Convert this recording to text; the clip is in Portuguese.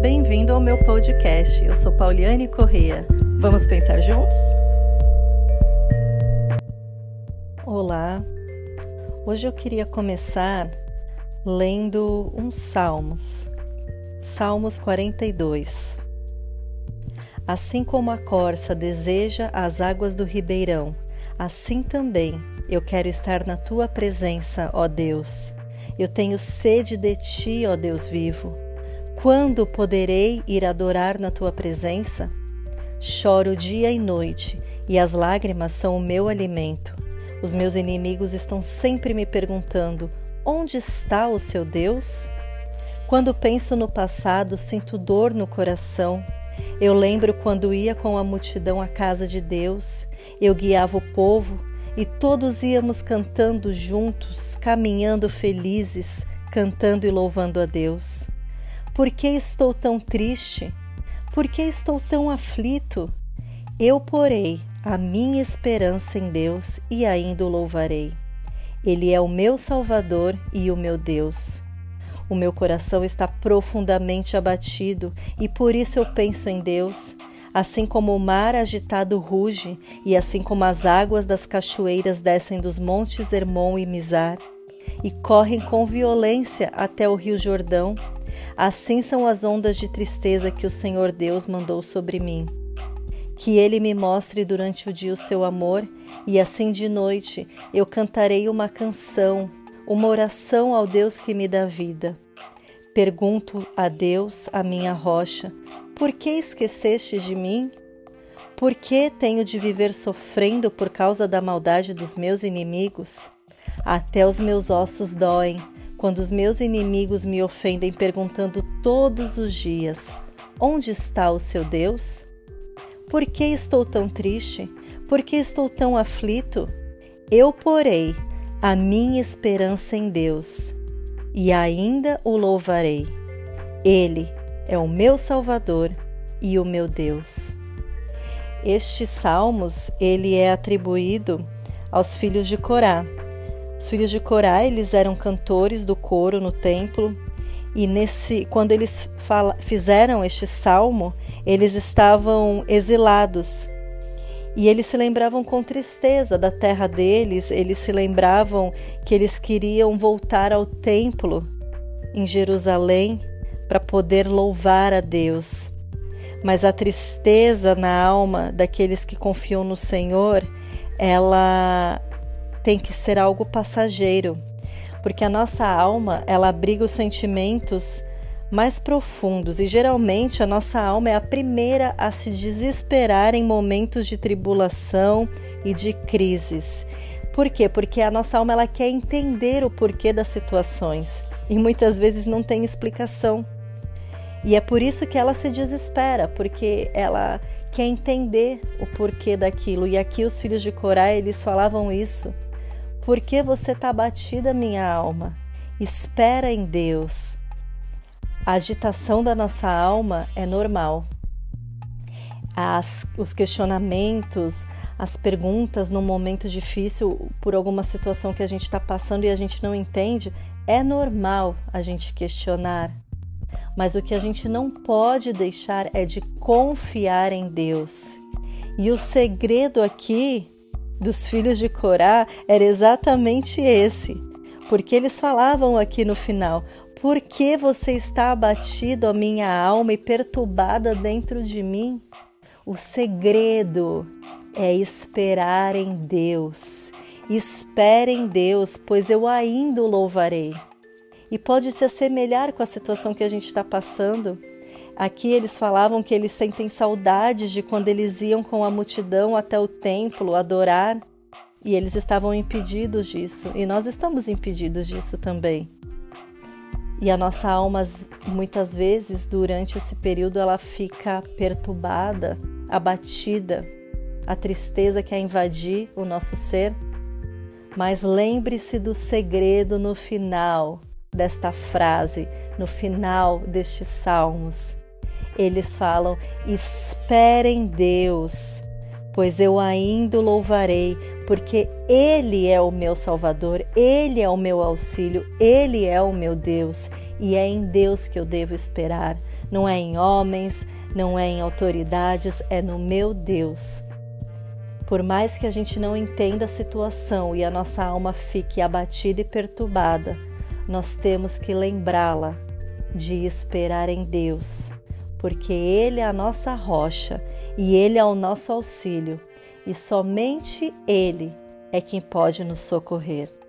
Bem-vindo ao meu podcast. Eu sou Pauliane Correia. Vamos pensar juntos? Olá. Hoje eu queria começar lendo uns salmos. Salmos 42. Assim como a corça deseja as águas do ribeirão, assim também eu quero estar na tua presença, ó Deus. Eu tenho sede de ti, ó Deus vivo. Quando poderei ir adorar na tua presença? Choro dia e noite, e as lágrimas são o meu alimento. Os meus inimigos estão sempre me perguntando: onde está o seu Deus? Quando penso no passado, sinto dor no coração. Eu lembro quando ia com a multidão à casa de Deus, eu guiava o povo e todos íamos cantando juntos, caminhando felizes, cantando e louvando a Deus. Por que estou tão triste? Por que estou tão aflito? Eu porei a minha esperança em Deus e ainda o louvarei. Ele é o meu Salvador e o meu Deus. O meu coração está profundamente abatido e por isso eu penso em Deus. Assim como o mar agitado ruge e assim como as águas das cachoeiras descem dos montes Hermon e Mizar e correm com violência até o rio Jordão, assim são as ondas de tristeza que o Senhor Deus mandou sobre mim. Que ele me mostre durante o dia o seu amor e assim de noite eu cantarei uma canção uma oração ao Deus que me dá vida. Pergunto a Deus, a minha rocha, por que esqueceste de mim? Por que tenho de viver sofrendo por causa da maldade dos meus inimigos? Até os meus ossos doem quando os meus inimigos me ofendem, perguntando todos os dias: Onde está o seu Deus? Por que estou tão triste? Por que estou tão aflito? Eu, porei, a minha esperança em Deus e ainda o louvarei. Ele é o meu Salvador e o meu Deus. Este salmos ele é atribuído aos filhos de Corá. Os filhos de Corá eles eram cantores do coro no templo e nesse quando eles fala, fizeram este salmo eles estavam exilados e eles se lembravam com tristeza da terra deles, eles se lembravam que eles queriam voltar ao templo em Jerusalém para poder louvar a Deus. Mas a tristeza na alma daqueles que confiam no Senhor, ela tem que ser algo passageiro, porque a nossa alma, ela abriga os sentimentos mais profundos e geralmente a nossa alma é a primeira a se desesperar em momentos de tribulação e de crises. Por quê? Porque a nossa alma ela quer entender o porquê das situações e muitas vezes não tem explicação. E é por isso que ela se desespera, porque ela quer entender o porquê daquilo. E aqui os filhos de Corá, eles falavam isso. Por que você está abatida, minha alma? Espera em Deus. A agitação da nossa alma é normal. As, os questionamentos, as perguntas num momento difícil por alguma situação que a gente está passando e a gente não entende, é normal a gente questionar. Mas o que a gente não pode deixar é de confiar em Deus. E o segredo aqui dos filhos de Corá era exatamente esse, porque eles falavam aqui no final: por que você está abatido, a minha alma, e perturbada dentro de mim? O segredo é esperar em Deus. Espere em Deus, pois eu ainda o louvarei. E pode se assemelhar com a situação que a gente está passando. Aqui eles falavam que eles sentem saudades de quando eles iam com a multidão até o templo adorar e eles estavam impedidos disso, e nós estamos impedidos disso também. E a nossa alma, muitas vezes, durante esse período, ela fica perturbada, abatida, a tristeza quer invadir o nosso ser. Mas lembre-se do segredo no final desta frase, no final destes salmos. Eles falam: espere em Deus, pois eu ainda louvarei, porque Ele é o meu Salvador, Ele é o meu auxílio, Ele é o meu Deus e é em Deus que eu devo esperar. Não é em homens, não é em autoridades, é no meu Deus. Por mais que a gente não entenda a situação e a nossa alma fique abatida e perturbada, nós temos que lembrá-la de esperar em Deus, porque Ele é a nossa rocha e Ele é o nosso auxílio, e somente Ele é quem pode nos socorrer.